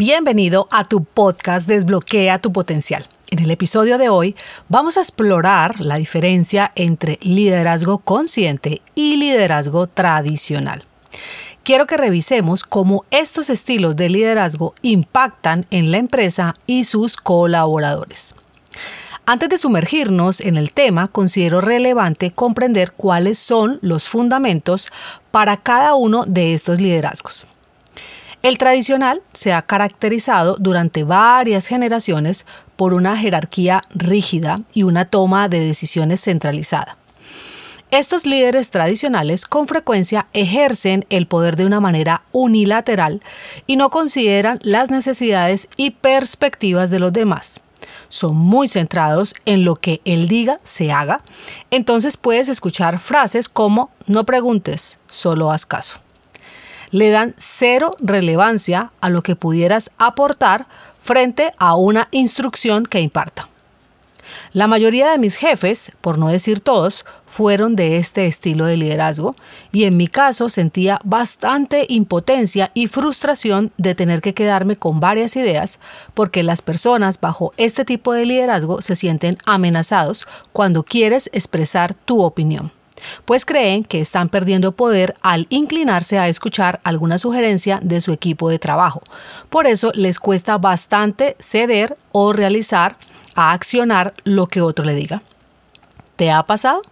Bienvenido a tu podcast Desbloquea tu potencial. En el episodio de hoy vamos a explorar la diferencia entre liderazgo consciente y liderazgo tradicional. Quiero que revisemos cómo estos estilos de liderazgo impactan en la empresa y sus colaboradores. Antes de sumergirnos en el tema, considero relevante comprender cuáles son los fundamentos para cada uno de estos liderazgos. El tradicional se ha caracterizado durante varias generaciones por una jerarquía rígida y una toma de decisiones centralizada. Estos líderes tradicionales con frecuencia ejercen el poder de una manera unilateral y no consideran las necesidades y perspectivas de los demás. Son muy centrados en lo que él diga se haga, entonces puedes escuchar frases como no preguntes, solo haz caso le dan cero relevancia a lo que pudieras aportar frente a una instrucción que imparta. La mayoría de mis jefes, por no decir todos, fueron de este estilo de liderazgo y en mi caso sentía bastante impotencia y frustración de tener que quedarme con varias ideas porque las personas bajo este tipo de liderazgo se sienten amenazados cuando quieres expresar tu opinión pues creen que están perdiendo poder al inclinarse a escuchar alguna sugerencia de su equipo de trabajo. Por eso les cuesta bastante ceder o realizar, a accionar lo que otro le diga. ¿Te ha pasado?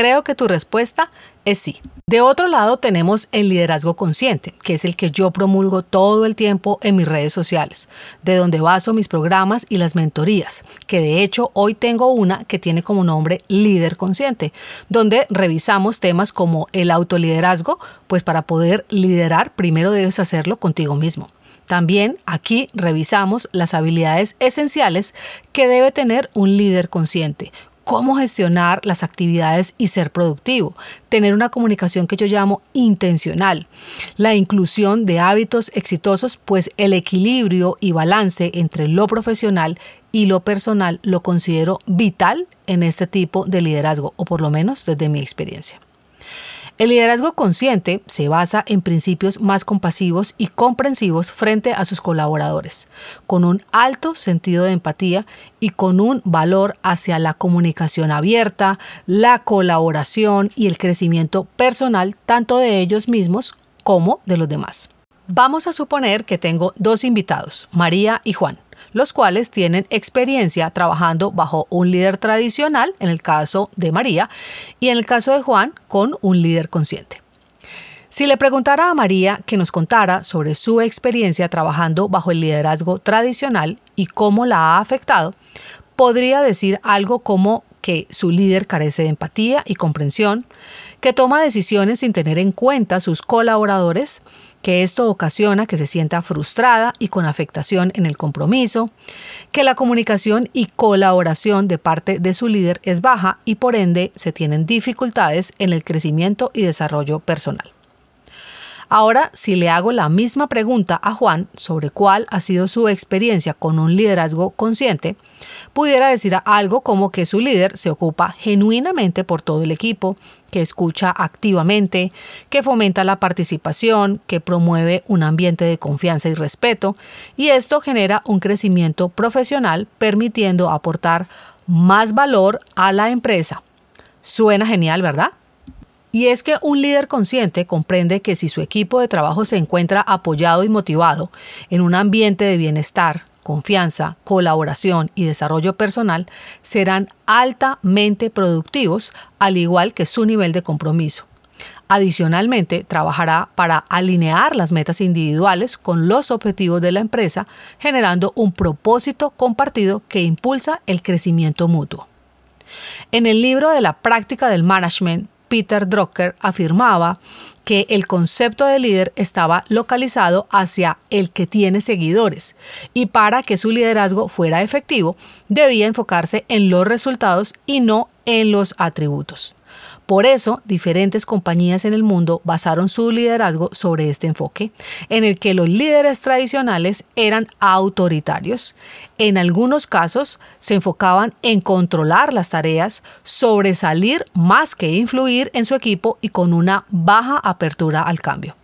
Creo que tu respuesta es sí. De otro lado tenemos el liderazgo consciente, que es el que yo promulgo todo el tiempo en mis redes sociales, de donde baso mis programas y las mentorías, que de hecho hoy tengo una que tiene como nombre Líder Consciente, donde revisamos temas como el autoliderazgo, pues para poder liderar primero debes hacerlo contigo mismo. También aquí revisamos las habilidades esenciales que debe tener un líder consciente, cómo gestionar las actividades y ser productivo, tener una comunicación que yo llamo intencional, la inclusión de hábitos exitosos, pues el equilibrio y balance entre lo profesional y lo personal lo considero vital en este tipo de liderazgo, o por lo menos desde mi experiencia. El liderazgo consciente se basa en principios más compasivos y comprensivos frente a sus colaboradores, con un alto sentido de empatía y con un valor hacia la comunicación abierta, la colaboración y el crecimiento personal tanto de ellos mismos como de los demás. Vamos a suponer que tengo dos invitados, María y Juan los cuales tienen experiencia trabajando bajo un líder tradicional, en el caso de María, y en el caso de Juan, con un líder consciente. Si le preguntara a María que nos contara sobre su experiencia trabajando bajo el liderazgo tradicional y cómo la ha afectado, podría decir algo como que su líder carece de empatía y comprensión, que toma decisiones sin tener en cuenta sus colaboradores, que esto ocasiona que se sienta frustrada y con afectación en el compromiso, que la comunicación y colaboración de parte de su líder es baja y por ende se tienen dificultades en el crecimiento y desarrollo personal. Ahora, si le hago la misma pregunta a Juan sobre cuál ha sido su experiencia con un liderazgo consciente, pudiera decir algo como que su líder se ocupa genuinamente por todo el equipo, que escucha activamente, que fomenta la participación, que promueve un ambiente de confianza y respeto, y esto genera un crecimiento profesional permitiendo aportar más valor a la empresa. Suena genial, ¿verdad? Y es que un líder consciente comprende que si su equipo de trabajo se encuentra apoyado y motivado en un ambiente de bienestar, confianza, colaboración y desarrollo personal, serán altamente productivos, al igual que su nivel de compromiso. Adicionalmente, trabajará para alinear las metas individuales con los objetivos de la empresa, generando un propósito compartido que impulsa el crecimiento mutuo. En el libro de la práctica del management Peter Drucker afirmaba que el concepto de líder estaba localizado hacia el que tiene seguidores y para que su liderazgo fuera efectivo debía enfocarse en los resultados y no en los atributos. Por eso, diferentes compañías en el mundo basaron su liderazgo sobre este enfoque, en el que los líderes tradicionales eran autoritarios. En algunos casos se enfocaban en controlar las tareas, sobresalir más que influir en su equipo y con una baja apertura al cambio.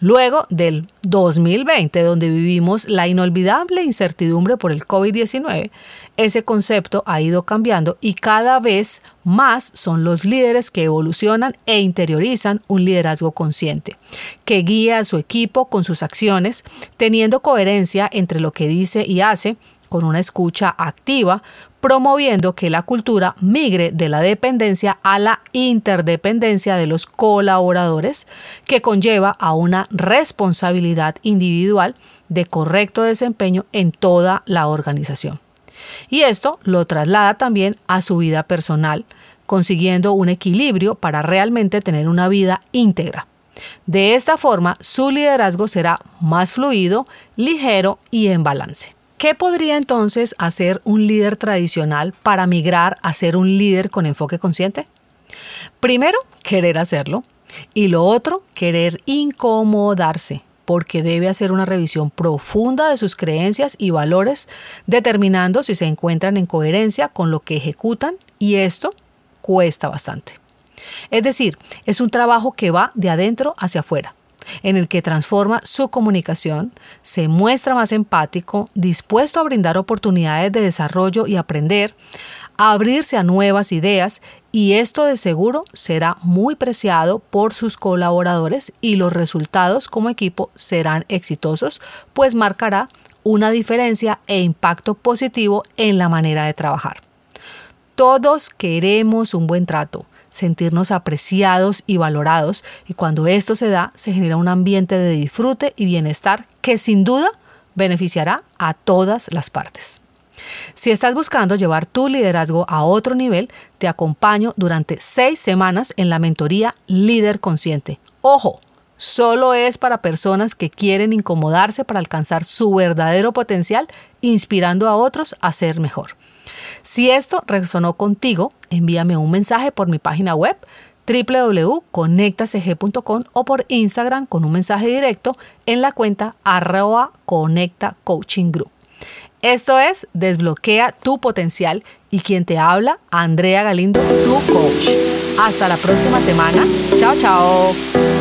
Luego del 2020, donde vivimos la inolvidable incertidumbre por el COVID-19, ese concepto ha ido cambiando y cada vez más son los líderes que evolucionan e interiorizan un liderazgo consciente, que guía a su equipo con sus acciones, teniendo coherencia entre lo que dice y hace, con una escucha activa, promoviendo que la cultura migre de la dependencia a la interdependencia de los colaboradores, que conlleva a una responsabilidad individual de correcto desempeño en toda la organización. Y esto lo traslada también a su vida personal, consiguiendo un equilibrio para realmente tener una vida íntegra. De esta forma, su liderazgo será más fluido, ligero y en balance. ¿Qué podría entonces hacer un líder tradicional para migrar a ser un líder con enfoque consciente? Primero, querer hacerlo. Y lo otro, querer incomodarse, porque debe hacer una revisión profunda de sus creencias y valores, determinando si se encuentran en coherencia con lo que ejecutan y esto cuesta bastante. Es decir, es un trabajo que va de adentro hacia afuera en el que transforma su comunicación, se muestra más empático, dispuesto a brindar oportunidades de desarrollo y aprender, abrirse a nuevas ideas y esto de seguro será muy preciado por sus colaboradores y los resultados como equipo serán exitosos, pues marcará una diferencia e impacto positivo en la manera de trabajar. Todos queremos un buen trato, sentirnos apreciados y valorados y cuando esto se da se genera un ambiente de disfrute y bienestar que sin duda beneficiará a todas las partes. Si estás buscando llevar tu liderazgo a otro nivel, te acompaño durante seis semanas en la mentoría Líder Consciente. Ojo, solo es para personas que quieren incomodarse para alcanzar su verdadero potencial, inspirando a otros a ser mejor. Si esto resonó contigo, envíame un mensaje por mi página web www.conectacg.com o por Instagram con un mensaje directo en la cuenta arroba conecta coaching group. Esto es Desbloquea tu potencial y quien te habla, Andrea Galindo, tu coach. Hasta la próxima semana. Chao, chao.